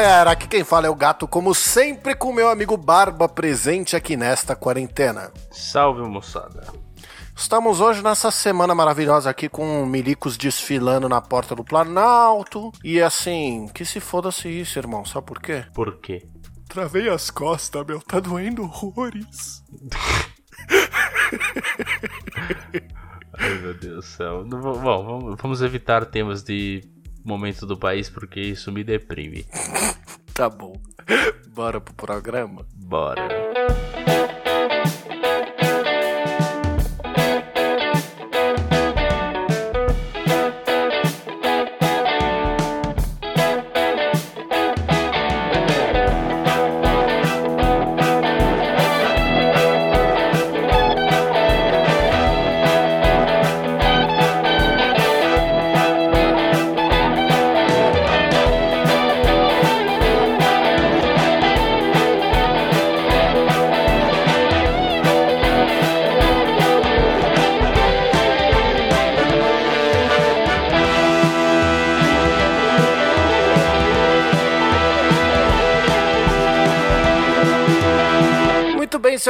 galera, aqui quem fala é o Gato, como sempre com meu amigo Barba presente aqui nesta quarentena. Salve, moçada. Estamos hoje nessa semana maravilhosa aqui com milicos desfilando na porta do Planalto. E assim, que se foda-se isso, irmão. Sabe por quê? Por quê? Travei as costas, meu. Tá doendo horrores. Ai, meu Deus do céu. Bom, vamos evitar temas de momento do país porque isso me deprime. tá bom. Bora pro programa? Bora.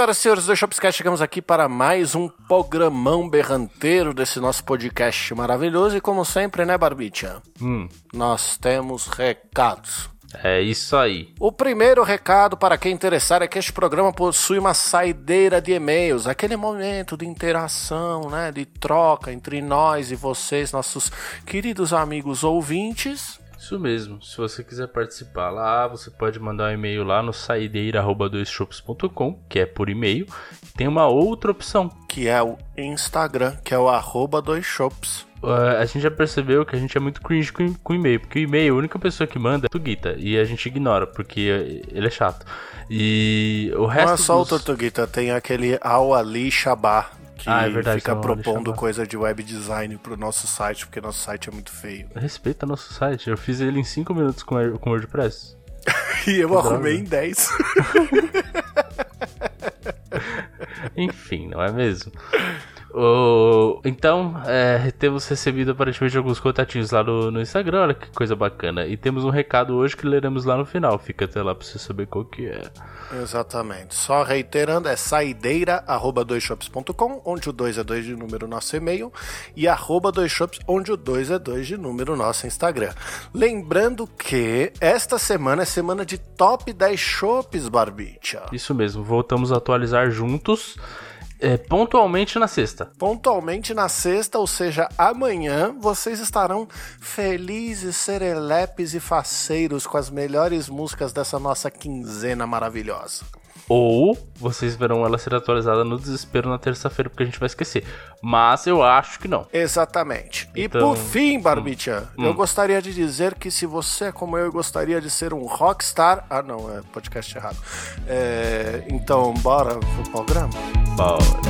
Senhoras e senhores do Shopscast, chegamos aqui para mais um programão berranteiro desse nosso podcast maravilhoso. E como sempre, né, Barbicha? Hum. Nós temos recados. É isso aí. O primeiro recado para quem interessar é que este programa possui uma saideira de e-mails, aquele momento de interação, né, de troca entre nós e vocês, nossos queridos amigos ouvintes. Isso mesmo. Se você quiser participar lá, você pode mandar um e-mail lá no saideira@doisshops.com, que é por e-mail. Tem uma outra opção, que é o Instagram, que é o arroba doisshops. Uh, a gente já percebeu que a gente é muito cringe com, com e-mail, porque o e-mail, a única pessoa que manda é o Tortuguita, e a gente ignora, porque ele é chato. E o resto. Não é só dos... o Tortuguita, tem aquele Al Ali Shabá, que ah, é verdade, fica propondo coisa de web design pro nosso site, porque nosso site é muito feio. Respeita nosso site, eu fiz ele em 5 minutos com, com WordPress. e eu que arrumei droga. em 10. Enfim, não é mesmo? Oh, então, é, temos recebido aparentemente alguns contatinhos lá no, no, Instagram, olha que coisa bacana. E temos um recado hoje que leremos lá no final. Fica até lá pra você saber qual que é. Exatamente. Só reiterando, é saideira, arroba doisshops.com, onde o 2 é 2 de número nosso e-mail, e arroba doisshops, onde o 2 é 2 de número nosso Instagram. Lembrando que esta semana é semana de top 10 shops, Barbicha. Isso mesmo, voltamos a atualizar juntos. É, pontualmente na sexta. Pontualmente na sexta, ou seja, amanhã, vocês estarão felizes, serelepes e faceiros com as melhores músicas dessa nossa quinzena maravilhosa. Ou vocês verão ela ser atualizada no desespero na terça-feira, porque a gente vai esquecer. Mas eu acho que não. Exatamente. Então... E por fim, Barbicha, hum. eu hum. gostaria de dizer que se você é como eu gostaria de ser um rockstar. Ah, não, é podcast errado. É... Então, bora pro programa? Bora.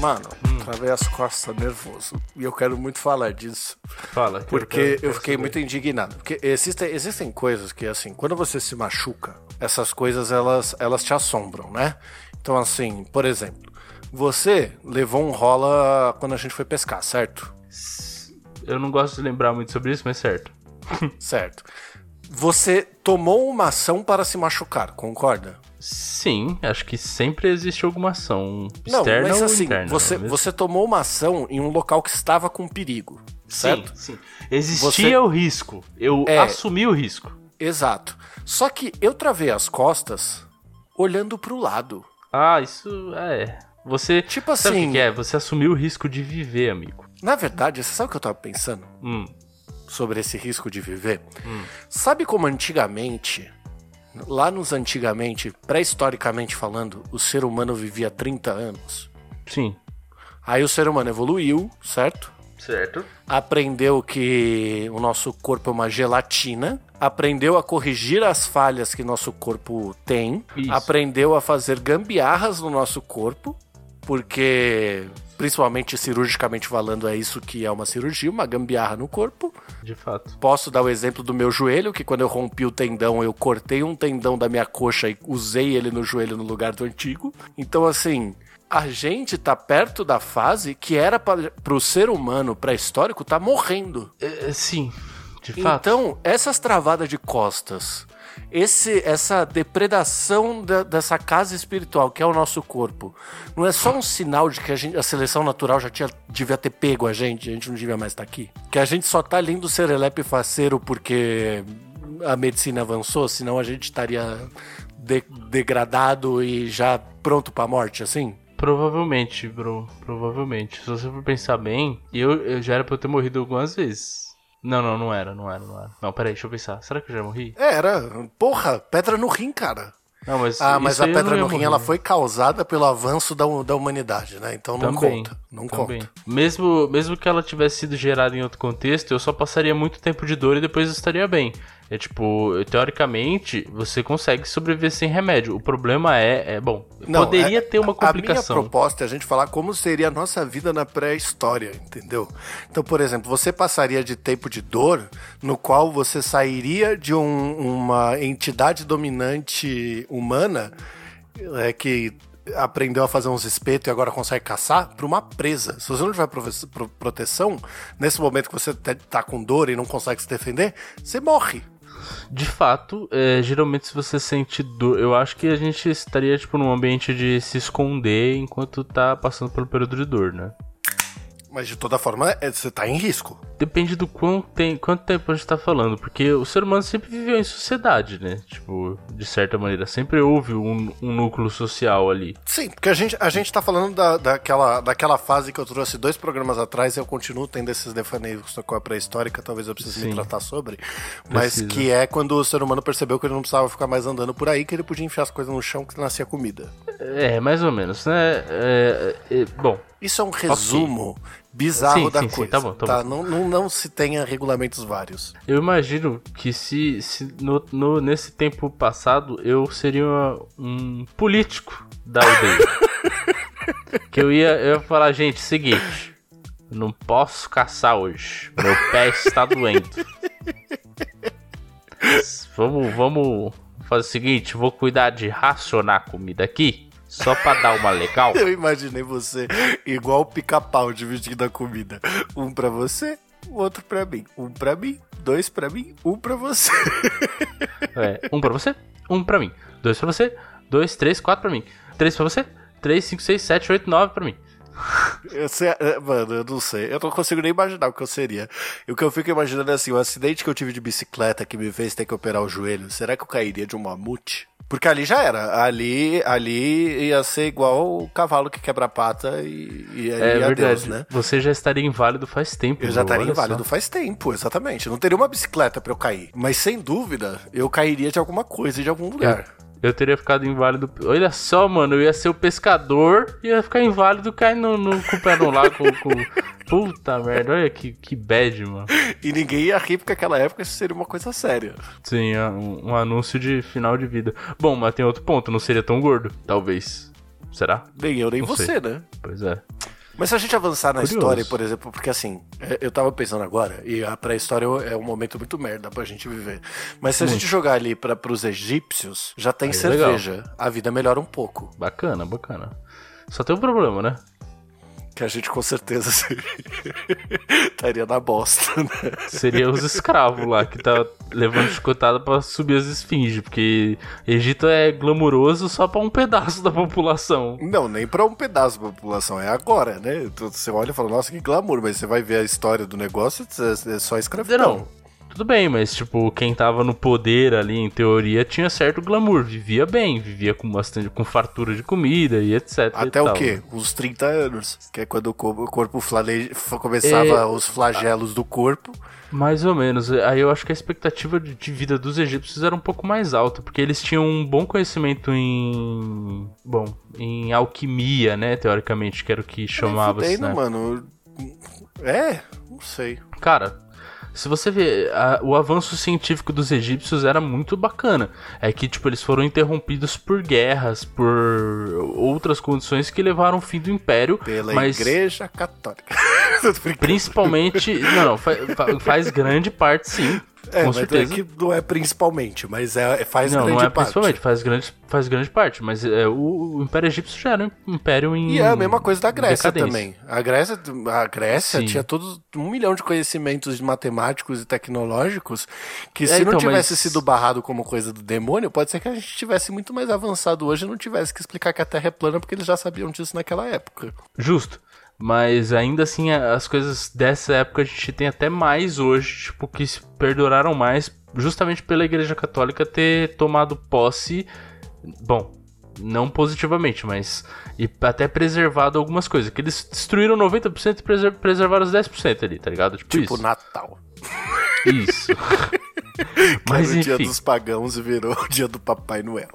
Mano, hum. Travei as costas nervoso. E eu quero muito falar disso. Fala. Porque eu, quero, eu fiquei muito indignado. Porque existem, existem coisas que, assim, quando você se machuca, essas coisas elas, elas te assombram, né? Então, assim, por exemplo, você levou um rola quando a gente foi pescar, certo? Eu não gosto de lembrar muito sobre isso, mas certo. certo. Você tomou uma ação para se machucar, concorda? Sim, acho que sempre existe alguma ação externa não, mas, assim, ou interna. Você, você tomou uma ação em um local que estava com perigo, certo? Sim, sim. Existia você... o risco. Eu é, assumi o risco. Exato. Só que eu travei as costas olhando para o lado. Ah, isso é. Você. Tipo assim. Sabe o que é? Você assumiu o risco de viver, amigo. Na verdade, você sabe o que eu tava pensando? Hum. Sobre esse risco de viver? Hum. Sabe como antigamente lá nos antigamente, pré-historicamente falando, o ser humano vivia 30 anos. Sim. Aí o ser humano evoluiu, certo? Certo. Aprendeu que o nosso corpo é uma gelatina. Aprendeu a corrigir as falhas que nosso corpo tem. Isso. Aprendeu a fazer gambiarras no nosso corpo. Porque principalmente cirurgicamente falando, é isso que é uma cirurgia, uma gambiarra no corpo. De fato. Posso dar o exemplo do meu joelho, que quando eu rompi o tendão, eu cortei um tendão da minha coxa e usei ele no joelho no lugar do antigo. Então, assim, a gente tá perto da fase que era para o ser humano pré-histórico tá morrendo. É, sim, de fato. Então, essas travadas de costas, esse, essa depredação da, dessa casa espiritual que é o nosso corpo, não é só um sinal de que a, gente, a seleção natural já tinha, devia ter pego a gente, a gente não devia mais estar aqui? Que a gente só tá lindo serelepe faceiro porque a medicina avançou, senão a gente estaria de, degradado e já pronto pra morte, assim? Provavelmente, bro. Provavelmente. Se você for pensar bem, eu, eu já era pra eu ter morrido algumas vezes. Não, não, não era, não era, não era. Não, peraí, deixa eu pensar. Será que eu já morri? É, era. Porra, pedra no rim, cara. Não, mas ah, mas a pedra no rim morrer. ela foi causada pelo avanço da, da humanidade, né? Então não Também, conta. Não também. conta. Mesmo, mesmo que ela tivesse sido gerada em outro contexto, eu só passaria muito tempo de dor e depois estaria bem. É tipo, teoricamente, você consegue sobreviver sem remédio. O problema é, é bom, Não, poderia é- ter uma A minha complicação. proposta é a gente falar como seria a nossa vida na pré-história, entendeu? Então, por exemplo, você passaria de tempo de dor no qual você sairia de um- uma entidade dominante humana é, que aprendeu a fazer uns espetos e agora consegue caçar para uma presa. Se você não tiver proteção, nesse momento que você tá com dor e não consegue se defender, você morre. De fato, é, geralmente se você sente dor, eu acho que a gente estaria tipo num ambiente de se esconder enquanto tá passando pelo período de dor, né? Mas de toda forma, é- você tá em risco. Depende do quão tem, quanto tempo a gente tá falando, porque o ser humano sempre viveu em sociedade, né? Tipo, de certa maneira, sempre houve um, um núcleo social ali. Sim, porque a gente, a gente tá falando da, daquela, daquela fase que eu trouxe dois programas atrás e eu continuo tendo esses devaneios com a pré-histórica, talvez eu precise me Sim. tratar sobre. Mas Precisa. que é quando o ser humano percebeu que ele não precisava ficar mais andando por aí, que ele podia enfiar as coisas no chão que nascia comida. É, mais ou menos, né? É, é, bom, Isso é um resumo bizarro Sim, da sim, sim, coisa. tá bom, tá bom. Não, não, não se tenha regulamentos vários. eu imagino que se, se no, no- nesse tempo passado eu seria um político da aldeia. que eu ia, eu ia falar, gente, seguinte, não posso caçar hoje, meu pé está doendo. Vamos, vamos fazer o seguinte, vou cuidar de racionar comida aqui, só pra dar uma legal. Eu imaginei você igual o pica-pau dividindo a comida. Um pra você, o outro pra mim. Um pra mim, dois pra mim, um pra você. É, um pra você, um pra mim. Dois pra você, dois, três, quatro pra mim. Três pra você, três, cinco, seis, sete, oito, nove pra mim. Eu sei, é, mano, eu não sei. Eu não consigo nem imaginar o que eu seria. E o que eu fico imaginando é assim: o acidente que eu tive de bicicleta que me fez ter que operar o joelho, será que eu cairia de um mamute? Porque ali já era. Ali, ali ia ser igual o cavalo que quebra a pata e, e aí É adeus, verdade. né? Você já estaria inválido faz tempo. Eu já estaria inválido só. faz tempo, exatamente. Não teria uma bicicleta pra eu cair. Mas sem dúvida, eu cairia de alguma coisa, de algum lugar. Eu teria ficado inválido. Olha só, mano, eu ia ser o pescador e ia ficar inválido caindo no, com o pé no lago. Com, com- Puta merda, olha que, que bad, mano. E ninguém ia rir porque naquela época isso seria uma coisa séria. Sim, é um, um anúncio de final de vida. Bom, mas tem outro ponto, não seria tão gordo, talvez. Será? Nem eu, nem Não você, sei. né? Pois é. Mas se a gente avançar na Curioso. história, por exemplo, porque assim, é, eu tava pensando agora, e a pré-história é um momento muito merda pra gente viver. Mas se a gente jogar ali para pros egípcios, já tem Aí é cerveja. A vida melhora um pouco. Bacana, bacana. Só tem um problema, né? Que a gente com certeza estaria na bosta, né? Seria os escravos lá que tá levando chicotada pra subir as esfinges, porque Egito é glamuroso só pra um pedaço da população. Não, nem pra um pedaço da população, é agora, né? Então, Você olha e fala, nossa, que glamour, mas você vai ver a história do negócio, é é só escravidão. Não, tudo bem, mas tipo, quem tava no poder ali, em teoria, tinha certo glamour, vivia bem, vivia com bastante, com fartura de comida e etc. Até e o tal. quê? Uns 30 anos. Que é quando o co- o corpo flale... começava É. os flagelos do corpo. Mais ou menos. Aí eu acho que a expectativa de vida dos egípcios era um pouco mais alta, porque eles tinham um bom conhecimento em. Bom, em alquimia, né? Teoricamente, que era o que chamava-se, Fudendo, né? mano. É, não sei. Cara, se você vê, a, o avanço científico dos egípcios era muito bacana. É que, tipo, eles foram interrompidos por guerras, por outras condições que levaram ao fim do império. Pela mas Igreja Católica. Principalmente. não, não, faz, faz grande parte sim. É, com mas certeza. é que não é principalmente, mas é, faz não, grande não é parte. principalmente, faz grande, faz grande parte. Mas é, o, o Império Egípcio já era um império em. E é a mesma coisa da Grécia também. A Grécia, a Grécia Sim. tinha todos um milhão de conhecimentos matemáticos e tecnológicos que É, se não então, tivesse mas- sido barrado como coisa do demônio, pode ser que a gente tivesse muito mais avançado hoje e não tivesse que explicar que a Terra é plana porque eles já sabiam disso naquela época. Justo. Mas ainda assim, as coisas dessa época a gente tem até mais hoje, tipo, que se perduraram mais, justamente pela Igreja Católica ter tomado posse. Bom, não positivamente, mas. E até preservado algumas coisas. Que eles destruíram 90% e preser- preservaram os 10% ali, tá ligado? Tipo, Tipo isso. Natal. Isso. Mas mas o dia enfim. dos pagãos virou o dia do Papai Noel.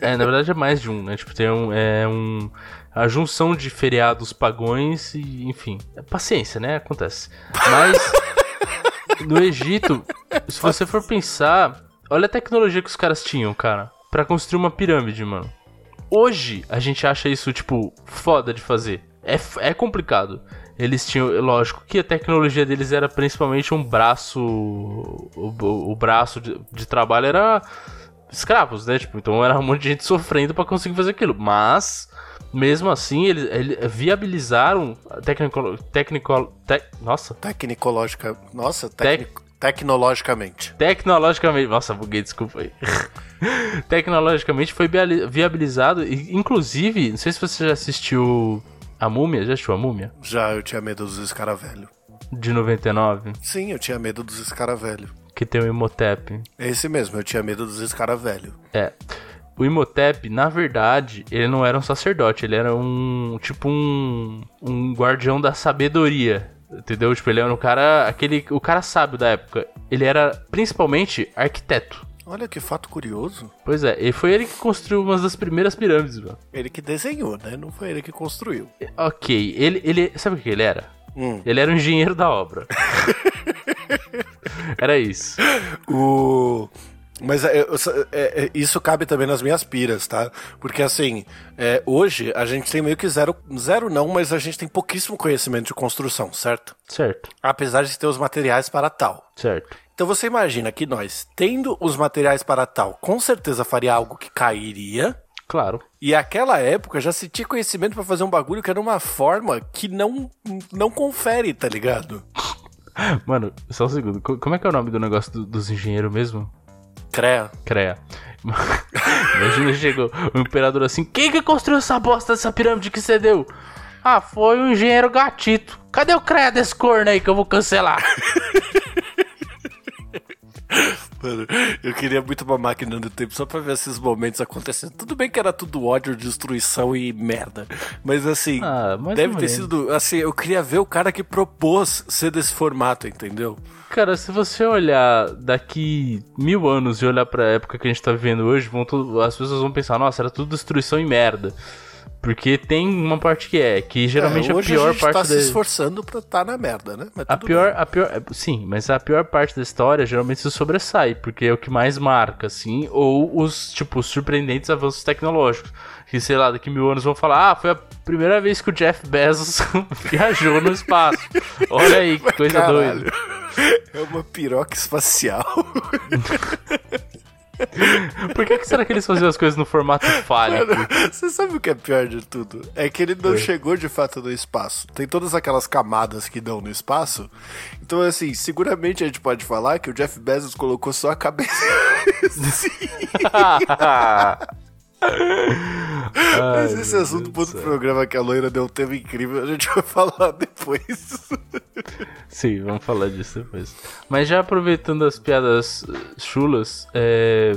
É, na verdade é mais de um, né? Tipo, tem um. É um a junção de feriados pagões e, enfim. É paciência, né? Acontece. Mas. no Egito, se você for pensar. Olha a tecnologia que os caras tinham, cara. Pra construir uma pirâmide, mano. Hoje, a gente acha isso, tipo, foda de fazer. É, é complicado. Eles tinham, lógico, que a tecnologia deles era principalmente um braço. O, o- o braço de, de trabalho era escravos, né? Tipo, então era um monte de gente sofrendo pra conseguir fazer aquilo. Mas, mesmo assim, eles, eles viabilizaram tecnico, tecnico, tec- nossa, Tecnicológica. Nossa, Tec- tecni- tecnologicamente. tecnologicamente, nossa, buguei, desculpa aí. Tecnologicamente foi viabilizado, inclusive, não sei se você já assistiu A Múmia, já assistiu A Múmia? Já eu tinha medo dos escaravelhos. De 99, Sim, eu tinha medo dos escaravelhos. que tem o Imhotep. É esse mesmo, eu tinha medo dos escaravelhos. É. O Imhotep, na verdade, ele não era um sacerdote, ele era um. Tipo um. Um guardião da sabedoria. Entendeu? Tipo, ele era um cara. aquele O cara sábio da época. Ele era principalmente arquiteto. Olha que fato curioso. Pois é, e foi ele que construiu uma das primeiras pirâmides, mano. Ele que desenhou, né? Não foi ele que construiu. Ok, ele. ele sabe o que ele era? Hum. Ele era um engenheiro da obra. era isso. O. Mas é, é, é, isso cabe também nas minhas piras, tá? Porque assim, é, hoje a gente tem meio que zero. Zero não, mas a gente tem pouquíssimo conhecimento de construção, certo? Certo, Apesar de ter os materiais para tal. certo. Então você imagina que nós, tendo os materiais para tal, com certeza faria algo que cairia. Claro. E aquela época já se tinha conhecimento pra fazer um bagulho que era uma forma que não, não confere, tá ligado? Mano, só um segundo. Co- Como é que é o nome do negócio do- dos engenheiros mesmo? CREA. CREA. Imagina, chegou o imperador assim: Quem que construiu essa bosta dessa pirâmide que você deu? Ah, foi o engenheiro gatito. Cadê o CREA desse corno aí que eu vou cancelar? Mano, eu queria muito uma máquina do tempo só pra ver esses momentos acontecendo. Tudo bem que era tudo ódio, destruição e merda. Mas assim, Ah, deve ter sido. Assim, eu queria ver o cara que propôs ser desse formato, entendeu? Cara, se você olhar daqui mil anos e olhar pra época que a gente tá vivendo hoje, vão as pessoas vão pensar: Nossa, era tudo destruição e merda. Porque tem uma parte que é, que geralmente É, a pior a gente parte tá da... se esforçando pra tá na merda, né? A pior, a pior, é, sim, mas a pior parte da história geralmente se sobressai, porque é o que mais marca, assim, ou os, tipo, surpreendentes avanços tecnológicos. Que, sei lá, daqui mil anos vão falar, ah, foi a primeira vez que o Jeff Bezos viajou no espaço. Olha aí, que coisa Caralho. doida. É uma piroca espacial. Por que, que será que eles faziam as coisas no formato fálico? Você sabe o que é pior de tudo? É que ele não chegou de fato no espaço. Tem todas aquelas camadas que dão no espaço. Então, assim, seguramente a gente pode falar que o Jeff Bezos colocou só a cabeça. Mas esse assunto pro outro programa que a loira deu um tema incrível, a gente vai falar depois. Sim, vamos falar disso depois. Mas já aproveitando as piadas chulas, é...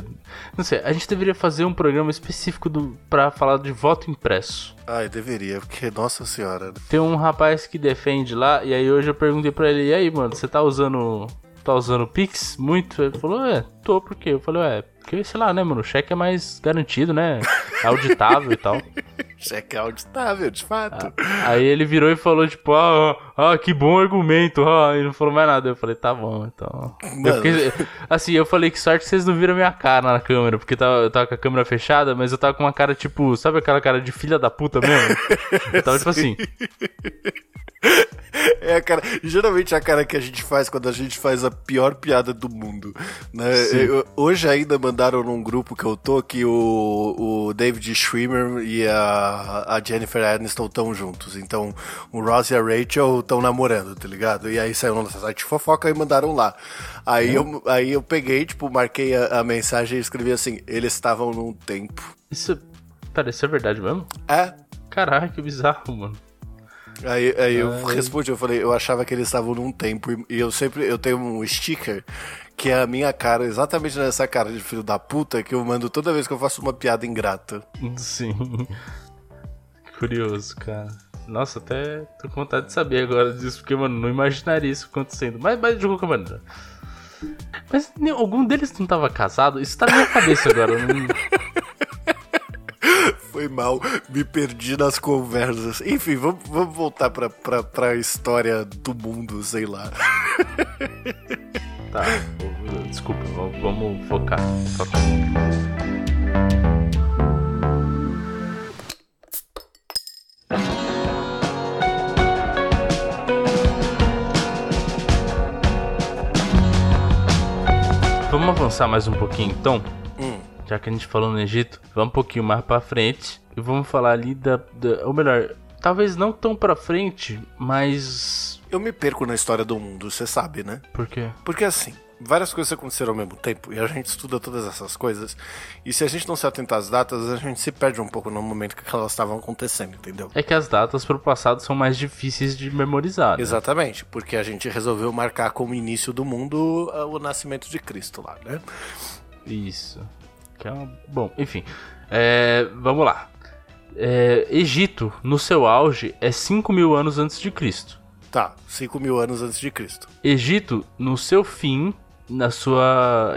não sei, a gente deveria fazer um programa específico do... pra falar de voto impresso. Ai, deveria, porque, nossa senhora. Tem um rapaz que defende lá, e aí hoje eu perguntei pra ele, e aí, mano, você tá usando. Tá usando Pix muito? Ele falou, é, tô, por quê? Eu falei, é, porque, sei lá, né, mano, o cheque é mais garantido, né? auditável e tal. Cheque auditável, de fato. Ah, aí ele virou e falou, tipo, ah, ah, que bom argumento, ah, e não falou mais nada. Eu falei, tá bom, então. Eu fiquei, assim, eu falei que sorte que vocês não viram minha cara na câmera, porque tava, eu tava com a câmera fechada, mas eu tava com uma cara, tipo, sabe aquela cara de filha da puta mesmo? Eu tava, tipo assim. É a cara, geralmente é a cara que a gente faz quando a gente faz a pior piada do mundo. Né? Eu, hoje ainda mandaram num grupo que eu tô que o, o David Schwimmer e a, a Jennifer Aniston estão juntos. Então o Ross e a Rachel estão namorando, tá ligado? E aí saiu no site fofoca e mandaram lá. Aí, eu, aí eu peguei, tipo, marquei a, a mensagem e escrevi assim: eles estavam num tempo. Isso. Pera, isso é verdade mesmo? É. Caralho, que bizarro, mano. Aí, aí eu respondi, eu falei, eu achava que eles estavam num tempo e eu sempre, eu tenho um sticker que é a minha cara, exatamente nessa cara de filho da puta que eu mando toda vez que eu faço uma piada ingrata. Sim. Curioso, cara. Nossa, até tô com vontade de saber agora disso, porque, mano, não imaginaria isso acontecendo. Mas, mas de qualquer maneira. Mas algum deles não tava casado? Isso tá na minha cabeça agora. Não... Foi mal, me perdi nas conversas. Enfim, vamos, vamos voltar pra, pra, pra história do mundo, sei lá. Tá, desculpa, vamos focar. focar. Vamos avançar mais um pouquinho então? Já que a gente falou no Egito, vamos um pouquinho mais para frente e vamos falar ali da, da, ou melhor, talvez não tão para frente, mas eu me perco na história do mundo, você sabe, né? Por quê? Porque assim, várias coisas aconteceram ao mesmo tempo e a gente estuda todas essas coisas. E se a gente não se atentar às datas, a gente se perde um pouco no momento que elas estavam acontecendo, entendeu? É que as datas pro passado são mais difíceis de memorizar. Né? Exatamente, porque a gente resolveu marcar como início do mundo ah, o nascimento de Cristo lá, né? Isso. Que é. Bom, enfim. É, vamos lá. É, Egito, no seu auge, é 5 mil anos antes de Cristo. Tá, 5 mil anos antes de Cristo. Egito, no seu fim, na sua.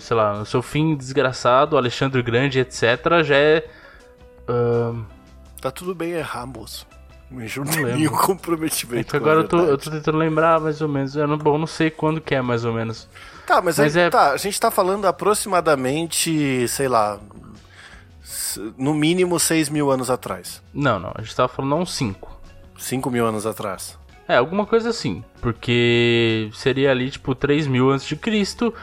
sei lá, no seu fim desgraçado, Alexandre Grande, etc., já é. Uh... Tá tudo bem errar, moço. Me juro nenhum comprometimento. É agora eu tô, eu tô, tentando lembrar mais ou menos. Eu não, bom, não sei quando que é mais ou menos. Tá, mas, mas aí, é... tá, a gente tá falando aproximadamente, sei lá, no mínimo 6 mil anos atrás. Não, não, a gente tava falando uns 5. 5 mil anos atrás. É, alguma coisa assim. Porque seria ali, tipo, 3 mil antes de Cristo,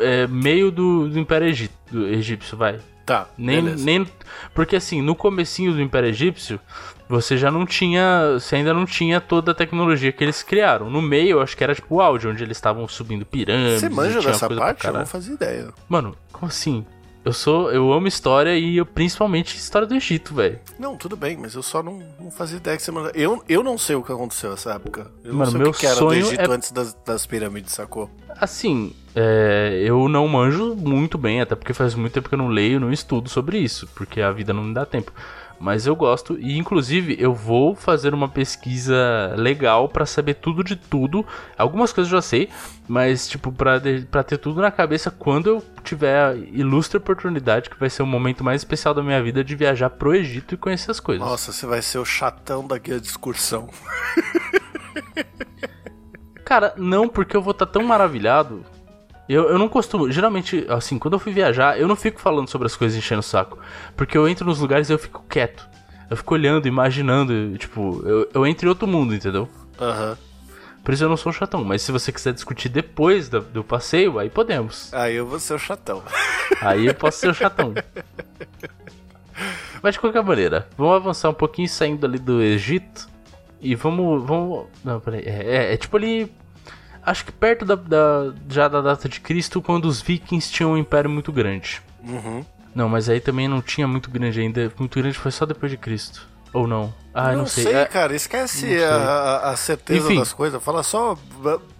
é, meio do, do Império Egito, do egípcio, vai. Tá, nem, beleza. nem Porque assim, no comecinho do Império Egípcio, você já não tinha. Você ainda não tinha toda a tecnologia que eles criaram. No meio, eu acho que era tipo o áudio, onde eles estavam subindo pirâmides. Você manja dessa parte? Eu não fazia ideia. Mano, como assim? Eu sou. Eu amo história e eu, principalmente história do Egito, velho. Não, tudo bem, mas eu só não, não fazia ideia que você manja. Eu, eu não sei o que aconteceu nessa época. Eu Mano, não sei meu o que, que era do Egito é... antes das, das pirâmides, sacou? Assim, é, eu não manjo muito bem, até porque faz muito tempo que eu não leio, não estudo sobre isso, porque a vida não me dá tempo mas eu gosto e inclusive eu vou fazer uma pesquisa legal para saber tudo de tudo. Algumas coisas eu já sei, mas tipo para para ter tudo na cabeça quando eu tiver a ilustre oportunidade que vai ser o momento mais especial da minha vida de viajar pro Egito e conhecer as coisas. Nossa, você vai ser o chatão da guia de excursão. Cara, não, porque eu vou estar tá tão maravilhado eu, eu não costumo. Geralmente, assim, quando eu fui viajar, eu não fico falando sobre as coisas enchendo o saco. Porque eu entro nos lugares e eu fico quieto. Eu fico olhando, imaginando. Tipo, eu, eu entro em outro mundo, entendeu? Aham. Uhum. Por isso eu não sou chatão. Mas se você quiser discutir depois do, do passeio, aí podemos. Aí eu vou ser o chatão. Aí eu posso ser o chatão. Mas de qualquer maneira, vamos avançar um pouquinho saindo ali do Egito. E vamos. vamos não, peraí. É, é, é tipo ali acho que perto da, da, já da data de Cristo, quando os vikings tinham um império muito grande. Uhum. Não, mas aí também não tinha muito grande ainda. Muito grande foi só depois de Cristo. Ou não? Ah, não, não sei. sei é... cara. Esquece a, a, certeza Enfim. das coisas. Fala só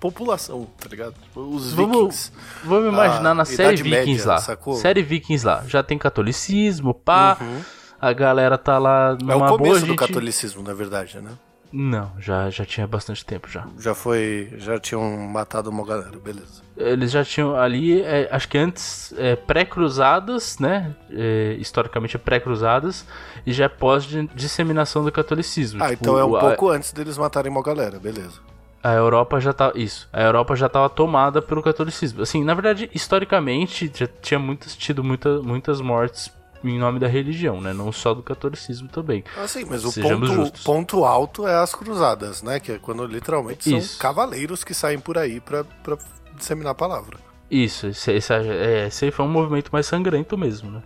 população, tá ligado? Os vamos, vikings. Vamos imaginar na série Vikings média, lá. Sacou? Série Vikings lá. Já tem catolicismo, pá. Uhum. A galera tá lá numa boa. É o começo boa, do catolicismo, na verdade, né? Não, já, já tinha bastante tempo já. Já foi. Já tinham matado uma galera, beleza. Eles já tinham ali, é, acho que antes, é, pré-cruzadas, né? É, historicamente pré-cruzadas, e já é pós-disseminação do catolicismo. Ah, Tipo, então é um a- pouco antes deles matarem uma galera, beleza. A Europa já tá. Isso. A Europa já estava tomada pelo catolicismo. Assim, na verdade, historicamente, já tinha muitas, tido muita, muitas mortes em nome da religião, né? Não só do catolicismo também. Ah, sim, mas o ponto, ponto alto é as cruzadas, né? Que é quando literalmente são Isso. cavaleiros que saem por aí pra, pra disseminar a palavra. Isso, esse, esse, é, esse aí foi um movimento mais sangrento mesmo, né?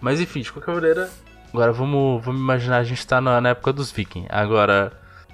Mas enfim, de qualquer maneira. Agora vamos, vamos imaginar, a gente tá na, na época dos vikings. Agora,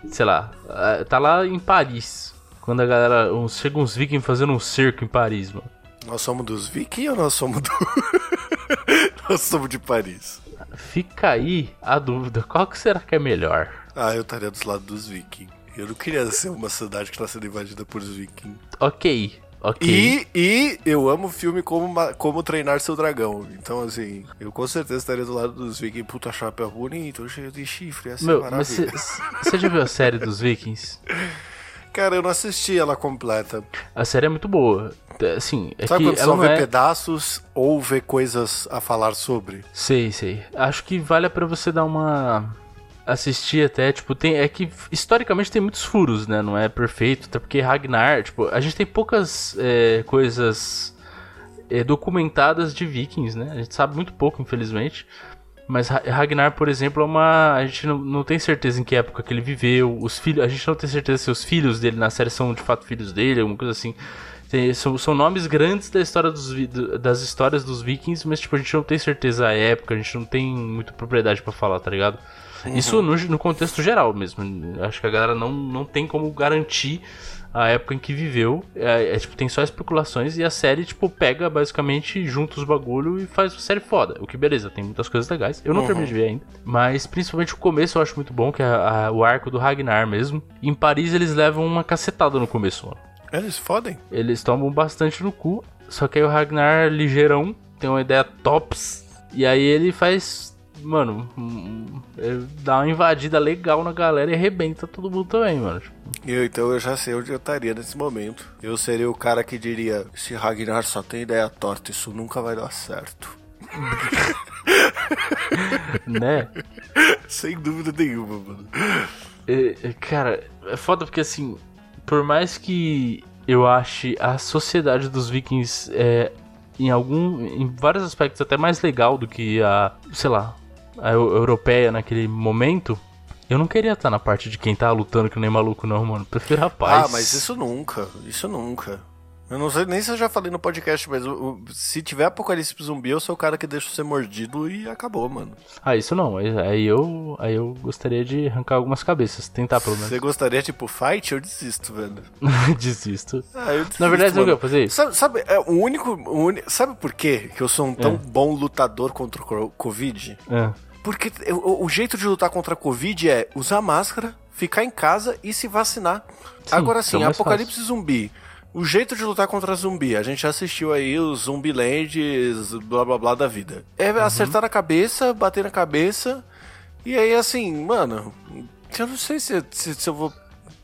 sei lá, ah, tá lá em Paris. Quando a galera. Chega uns vikings fazendo um cerco em Paris, mano. Nós somos dos vikings ou nós somos do. nós somos de Paris? Fica aí a dúvida, qual que será que é melhor? Ah, eu estaria dos lados dos vikings. Eu não queria ser uma cidade que tá sendo invadida por vikings. Ok, ok. E, e eu amo filme como, como Treinar Seu Dragão. Então, assim, eu com certeza estaria do lado dos vikings. Puta chapéu bonito, cheio de chifre. Essa Meu, é você já viu a série dos Vikings? Cara, eu não assisti ela completa. A série é muito boa. É, Assim, é Sabe que quando ela é... pedaços ou vê coisas a falar sobre? Sei, sei. Acho que vale pra você dar uma assistir até, tipo, tem é que historicamente tem muitos furos, né? Não é perfeito, até porque Ragnar, tipo, a gente tem poucas é, coisas é, documentadas de Vikings, né? A gente sabe muito pouco, infelizmente. Mas Ra- Ragnar, por exemplo, é uma. A gente não, não tem certeza em que época que ele viveu. Os filhos. A gente não tem certeza se os filhos dele na série são de fato filhos dele, alguma coisa assim. Tem- são, são nomes grandes da história dos, das histórias dos vikings, mas tipo, a gente não tem certeza a época, a gente não tem muita propriedade pra falar, tá ligado? Isso no, no contexto geral mesmo. Acho que a galera não, não tem como garantir a época em que viveu. É, é, tipo, tem só especulações e a série, tipo, pega basicamente, junta os bagulho e faz uma série foda. O que beleza, tem muitas coisas legais. Eu não Uhum. terminei de ver ainda. Mas principalmente o começo eu acho muito bom, que é a- o arco do Ragnar mesmo. Em Paris eles levam uma cacetada no começo, mano. Eles fodem. Eles tomam bastante no cu. Só que aí o Ragnar ligeirão, tem uma ideia tops. E aí ele faz. Mano, ele dá uma invadida legal na galera e arrebenta todo mundo também, mano. Eu, então eu já sei onde eu estaria nesse momento. Eu seria o cara que diria: se Ragnar só tem ideia torta, isso nunca vai dar certo. né? Sem dúvida nenhuma, mano. É, cara, é foda porque assim, por mais que eu ache a sociedade dos vikings é, em algum. em vários aspectos até mais legal do que a. sei lá, a eu- europeia naquele momento. Eu não queria estar na parte de quem tá lutando que nem maluco, não, mano. Prefiro a paz. Ah, mas isso nunca. Isso nunca. Eu não sei nem se eu já falei no podcast, mas o- o- se tiver apocalipse zumbi, eu sou o cara que deixa ser mordido e acabou, mano. Ah, isso não. Aí aí eu, aí eu gostaria de arrancar algumas cabeças. Tentar, pelo menos. Você gostaria, tipo, fight? Eu desisto, velho. Desisto. Ah, eu desisto, Na verdade, que eu fazer isso? Sabe, sabe, é, o único, o uni- Sabe por quê que eu sou um tão bom lutador contra o co- Covid? É. Porque o, o jeito de lutar contra a Covid é usar máscara, ficar em casa e se vacinar. Sim, Agora é sim, apocalipse zumbi. O jeito de lutar contra zumbi, a gente já assistiu aí os Zumbilands, blá blá blá da vida. É Uhum. acertar na cabeça, bater na cabeça. E aí, assim, mano, eu não sei se, se, se eu vou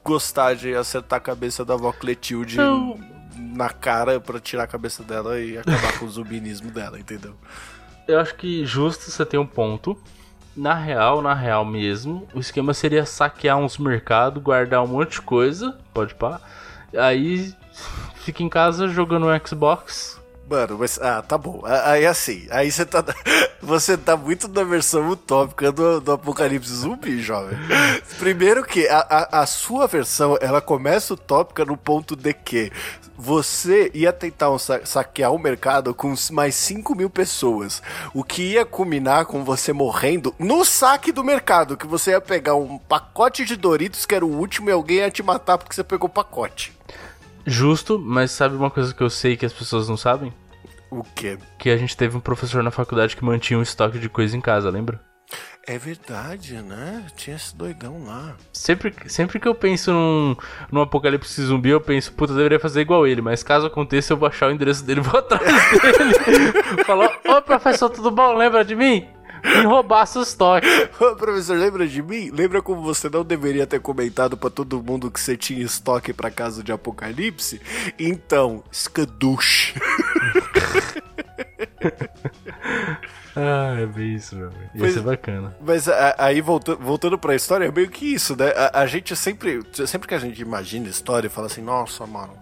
gostar de acertar a cabeça da avó Cletilde Não. na cara pra tirar a cabeça dela e acabar com o zumbinismo dela, entendeu? Eu acho que justo você ter um ponto. Na real, na real mesmo, o esquema seria saquear uns mercados, guardar um monte de coisa, pode pá. Aí fica em casa jogando Xbox. Mano, mas. Ah, tá bom. Aí assim, aí você tá. Você tá muito na versão utópica do, do Apocalipse Zumbi, jovem. Primeiro que a, a, a sua versão, ela começa utópica no ponto de que você ia tentar um sa- saquear o mercado com mais 5 mil pessoas. O que ia culminar com você morrendo no saque do mercado. Que você ia pegar um pacote de Doritos, que era o último, e alguém ia te matar porque você pegou o pacote. Justo, mas sabe uma coisa que eu sei que as pessoas não sabem? O quê? Que a gente teve um professor na faculdade que mantinha um estoque de coisa em casa, lembra? É verdade, né? Tinha esse doidão lá. Sempre, sempre que eu penso num, num apocalipse zumbi, eu penso, puta, eu deveria fazer igual ele, mas caso aconteça, eu vou achar o endereço dele e vou atrás dele. Falou, ô professor, tudo bom? Lembra de mim? Em roubar seus toques. Ô, professor, lembra de mim? Lembra como você não deveria ter comentado pra todo mundo que você tinha estoque pra casa de apocalipse? Então, skadush. Ah, é bem isso, meu. Ia Pois- ser bacana. Mas a- aí, voltando, voltando pra história, é meio que isso, né? A, a gente sempre, sempre que a gente imagina história, fala assim, nossa, mano,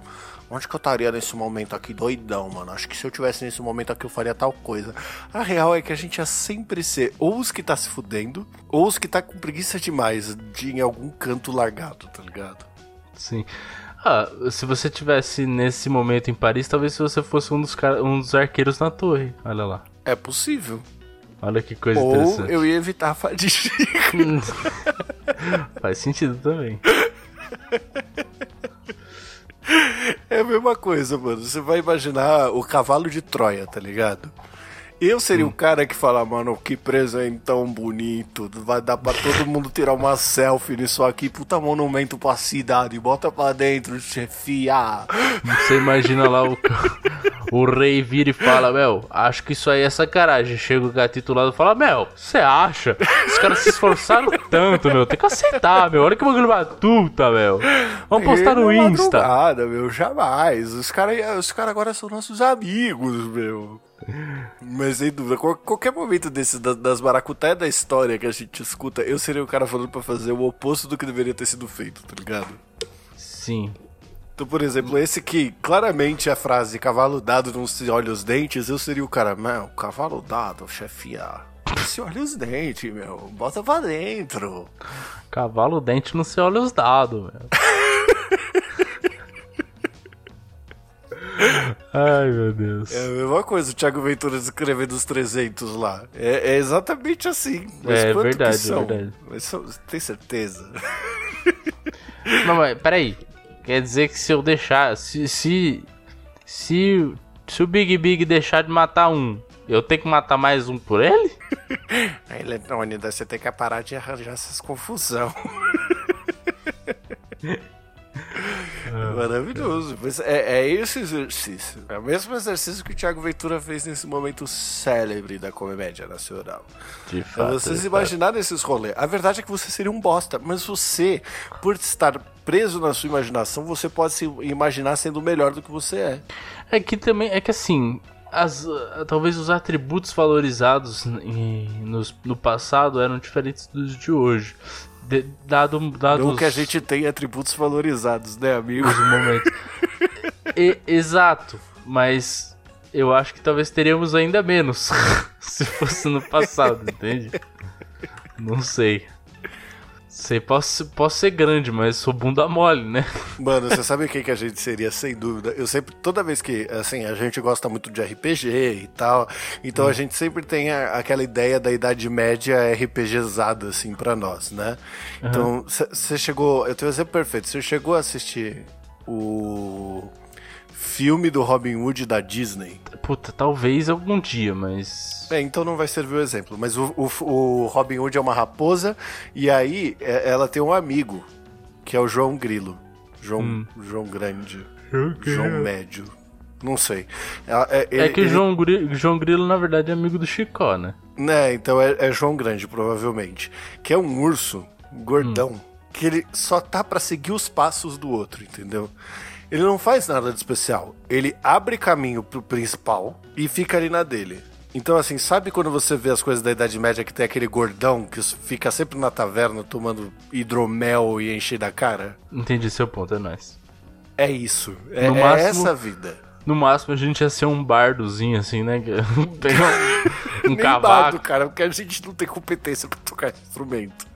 onde que eu estaria nesse momento aqui doidão, mano? Acho que se eu tivesse nesse momento aqui eu faria tal coisa. A real é que a gente ia sempre ser ou os que tá se fudendo, ou os que tá com preguiça demais de ir em algum canto largado, tá ligado? Sim. Ah, se você tivesse nesse momento em Paris, talvez se você fosse um dos, um dos arqueiros na torre. Olha lá. É possível. Olha que coisa Ou interessante. eu ia evitar a fadiga. Faz sentido também. É a mesma coisa, mano. Você vai imaginar o cavalo de Troia, tá ligado? Eu seria o cara que fala, mano, que presentão bonito. Vai dar pra todo mundo tirar uma selfie nisso aqui. Puta monumento pra cidade. Bota pra dentro, chefia. Você imagina lá o, o rei vira e fala, Mel, acho que isso aí é sacanagem. Chega o gatito lá e fala, Mel, você acha? Os caras se esforçaram tanto, meu. Tem que aceitar, meu. Olha que bagulho batuta, meu. Vamos postar no Insta. madrugada, meu, jamais. Os caras os cara agora são nossos amigos, meu. Mas sem dúvida, qual- qualquer momento desses da- das maracutaia da história que a gente escuta, eu seria o cara falando pra fazer o oposto do que deveria ter sido feito, tá ligado? Sim. Então, por exemplo, esse que claramente a frase cavalo dado não se olha os dentes, eu seria o cara, meu, cavalo dado, chefia. Se olha os dentes, meu, bota pra dentro. Cavalo dente não se olha os dados, meu. Ai, meu Deus. É a mesma coisa, o Thiago Ventura escrevendo os 300 lá. É, é exatamente assim. Mas É quanto verdade, que são? é verdade. Mas são, tem certeza? Não, mas peraí. Quer dizer que se eu deixar. Se. Se. Se, se o Big Big deixar de matar um, eu tenho que matar mais um por ele? Aí, Leônidas, você tem que parar de arranjar essas confusão. Maravilhoso. É, é esse exercício. É o mesmo exercício que o Thiago Ventura fez nesse momento célebre da comédia nacional. De fato. você de se fato. imaginar nesses rolês. A verdade é que você seria um bosta, mas você, por estar preso na sua imaginação, você pode se imaginar sendo melhor do que você é. É que também. É que assim. As, ah, talvez os atributos valorizados em- nos- no passado eram diferentes dos de hoje. De- dado dado Não que a os- gente tem atributos valorizados, né, amigo? os momentos. E- exato, mas eu acho que talvez teríamos ainda menos se fosse no passado, entende? Não sei. Sei, posso, posso ser grande, mas sou bunda mole, né? Mano, você sabe o que, que a gente seria, sem dúvida? Eu sempre, toda vez que, assim, a gente gosta muito de RPG e tal, então a gente sempre tem a- aquela ideia da Idade Média RPGzada, assim, pra nós, né? Então, você chegou, eu tenho um exemplo perfeito, você chegou a assistir o filme do Robin Hood da Disney? Puta, talvez algum dia, mas. É, então não vai servir o exemplo, mas o, o, o Robin Hood é uma raposa e aí é- ela tem um amigo, que é o João Grilo. João, João Grande. João Médio. Não sei. Ela- É, É ele- que o ele- João, Gri- João Grilo, na verdade, é amigo do Chicó, né? Né, então é, é João Grande, provavelmente. Que é um urso gordão. Que ele só tá pra seguir os passos do outro, entendeu? Ele não faz nada de especial. Ele abre caminho pro principal e fica ali na dele. Então, assim, sabe quando você vê as coisas da Idade Média que tem aquele gordão que fica sempre na taverna tomando hidromel e encher da cara? Entendi seu ponto, é nóis. É isso. É, No é máximo- essa vida. No máximo a gente ia ser um bardozinho, assim, né? Pegar um, um Nem cavaco. dado, cara, porque a gente não tem competência pra tocar instrumento.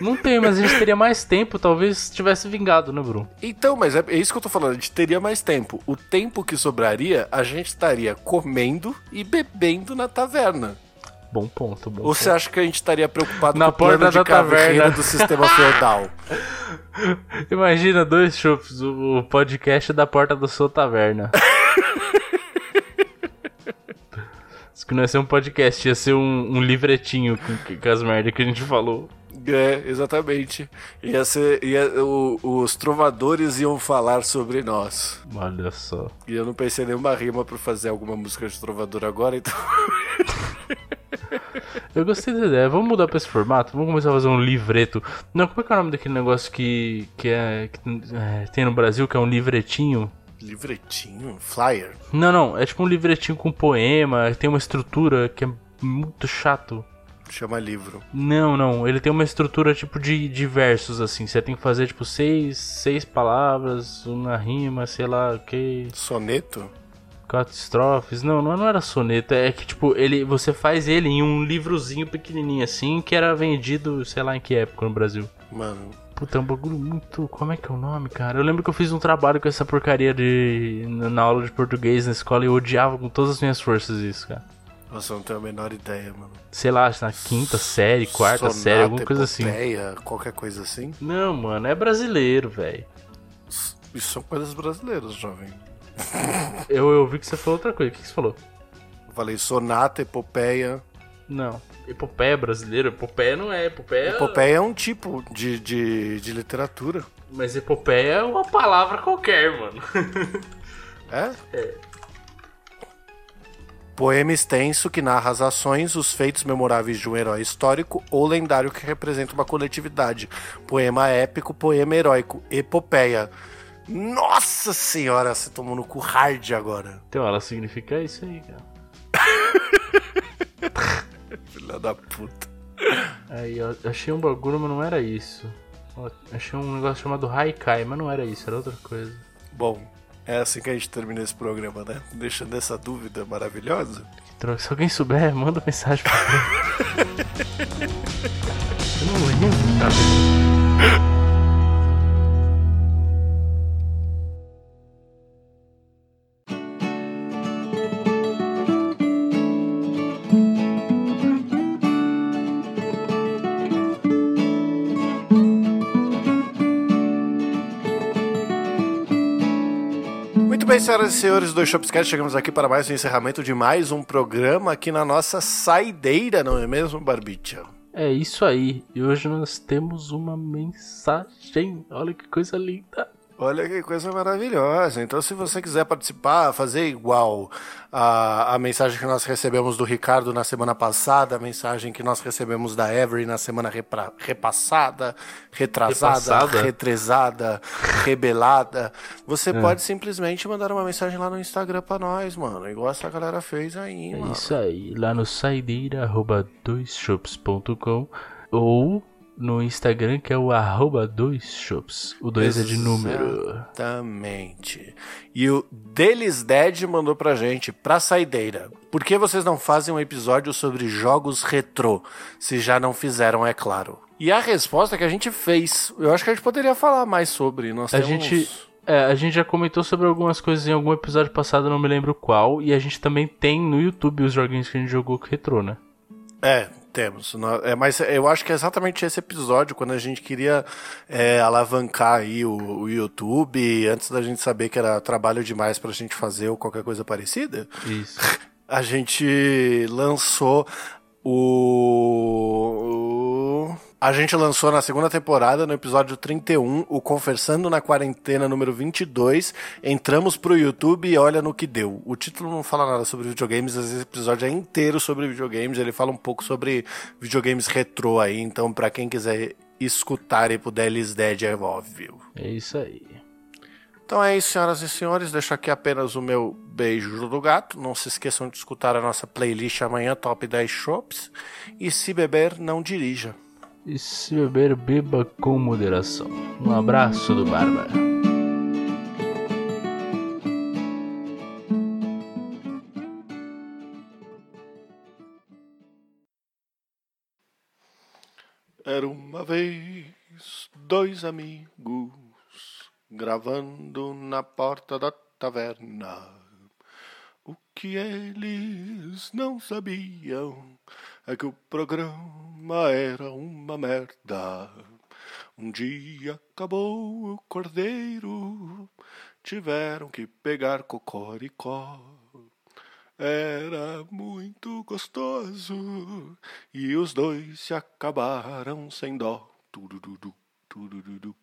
Não tem, mas a gente teria mais tempo, talvez tivesse vingado, né, Bruno? Então, mas é, é isso que eu tô falando, a gente teria mais tempo. O tempo que sobraria, a gente estaria comendo e bebendo na taverna. Bom ponto, bom Ou você acha que a gente estaria preocupado Na com o plano da taverna. do sistema feudal? Imagina dois chupes, o o podcast da porta da sua taverna. Isso que não ia ser um podcast, ia ser um, um livretinho com, com as merdas que a gente falou. É, exatamente. Ia ser, ia, o- os trovadores iam falar sobre nós. Olha só. E eu não pensei em nenhuma rima pra fazer alguma música de trovador agora, então. Eu gostei da ideia. Vamos mudar pra esse formato? Vamos começar a fazer um livreto. Não, como é que é o nome daquele negócio que, que, é, que é, tem no Brasil, que é um livretinho? Livretinho? Flyer? Não, não. É tipo um livretinho com poema, tem uma estrutura que é muito chato. Chama livro. Não, não. Ele tem uma estrutura tipo de, de versos, assim. Você tem que fazer tipo seis, seis palavras, uma rima, sei lá o que. Soneto? Quatro estrofes. Não, não, era soneto. É que tipo, ele, você faz ele em um livrozinho pequenininho assim, que era vendido, sei lá em que época no Brasil. Mano. Puta, é um bagulho muito. Como é que é o nome, cara? Eu lembro que eu fiz um trabalho com essa porcaria de. na aula de português na escola e eu odiava com todas as minhas forças isso, cara. Nossa, eu não tenho a menor ideia, mano. Sei lá, na quinta série, quarta Sonata, série, alguma coisa assim. epopeia, qualquer coisa assim. Não, mano, é brasileiro, velho. Isso são coisas brasileiras, jovem. Eu, eu vi que você falou outra coisa. O que, que você falou? Eu falei sonata, epopeia. Não. Epopeia é brasileiro? Epopeia não é. Epopeia... Epopeia é um tipo de, de, de literatura. Mas epopeia é uma palavra qualquer, mano. É? É. Poema extenso que narra as ações, os feitos memoráveis de um herói histórico ou lendário que representa uma coletividade. Poema épico, poema heróico, epopeia. Nossa senhora, você tomou no cu hard agora. Então ela significa isso aí, cara. Filha da puta. Aí eu achei um bagulho, mas não era isso. Ó, Achei um negócio chamado Haikai, mas não era isso, era outra coisa. Bom, é assim que a gente termina esse programa, né? Deixando essa dúvida maravilhosa. Se alguém souber, manda mensagem pra mim. Eu não lembro. Muito senhoras e senhores do Shopscast, chegamos aqui para mais um encerramento de mais um programa aqui na nossa saideira, não é mesmo, Barbicha? É isso aí. E hoje nós temos uma mensagem. Olha que coisa linda. Olha que coisa maravilhosa. Então, se você quiser participar, fazer igual a, a mensagem que nós recebemos do Ricardo na semana passada, a mensagem que nós recebemos da Avery na semana repra- repassada, retrasada, Repassada? retrezada, rebelada, você pode simplesmente mandar uma mensagem lá no Instagram pra nós, mano. Igual essa galera fez aí, É mano. isso aí. Lá no saideira, arroba doisshops.com ou no Instagram que é o arroba doisshops. O dois é de número. Exatamente. E o Delis Dead mandou pra gente, pra saideira. Por que vocês não fazem um episódio sobre jogos retrô? Se já não fizeram, é claro. E a resposta que a gente fez. Eu acho que a gente poderia falar mais sobre. Nós A temos... gente, é, a gente já comentou sobre algumas coisas em algum episódio passado, não me lembro qual. E a gente também tem no YouTube os joguinhos que a gente jogou com retrô, né? É, temos. É, mas eu acho que é exatamente esse episódio, quando a gente queria é, alavancar aí o, o YouTube, antes da gente saber que era trabalho demais pra gente fazer ou qualquer coisa parecida. Isso. a gente lançou o. A gente lançou na segunda temporada, no episódio 31, o Conversando na Quarentena número 22. Entramos pro YouTube e olha no que deu. O título não fala nada sobre videogames, esse episódio é inteiro sobre videogames. Ele fala um pouco sobre videogames retrô aí, então pra quem quiser escutar e puder, Elis Dead é óbvio. É isso aí. Então é isso, senhoras e senhores. Deixo aqui apenas o meu beijo do gato. Não se esqueçam de escutar a nossa playlist amanhã, Top 10 Shops. E se beber, não dirija. E se beber, beba com moderação. Um abraço do Bárbara. Era uma vez dois amigos gravando na porta da taverna. O que eles não sabiam é que o programa era uma merda. Um dia acabou o cordeiro, tiveram que pegar cocoricó. Era muito gostoso e os dois se acabaram sem dó. Tururudu, tururudu.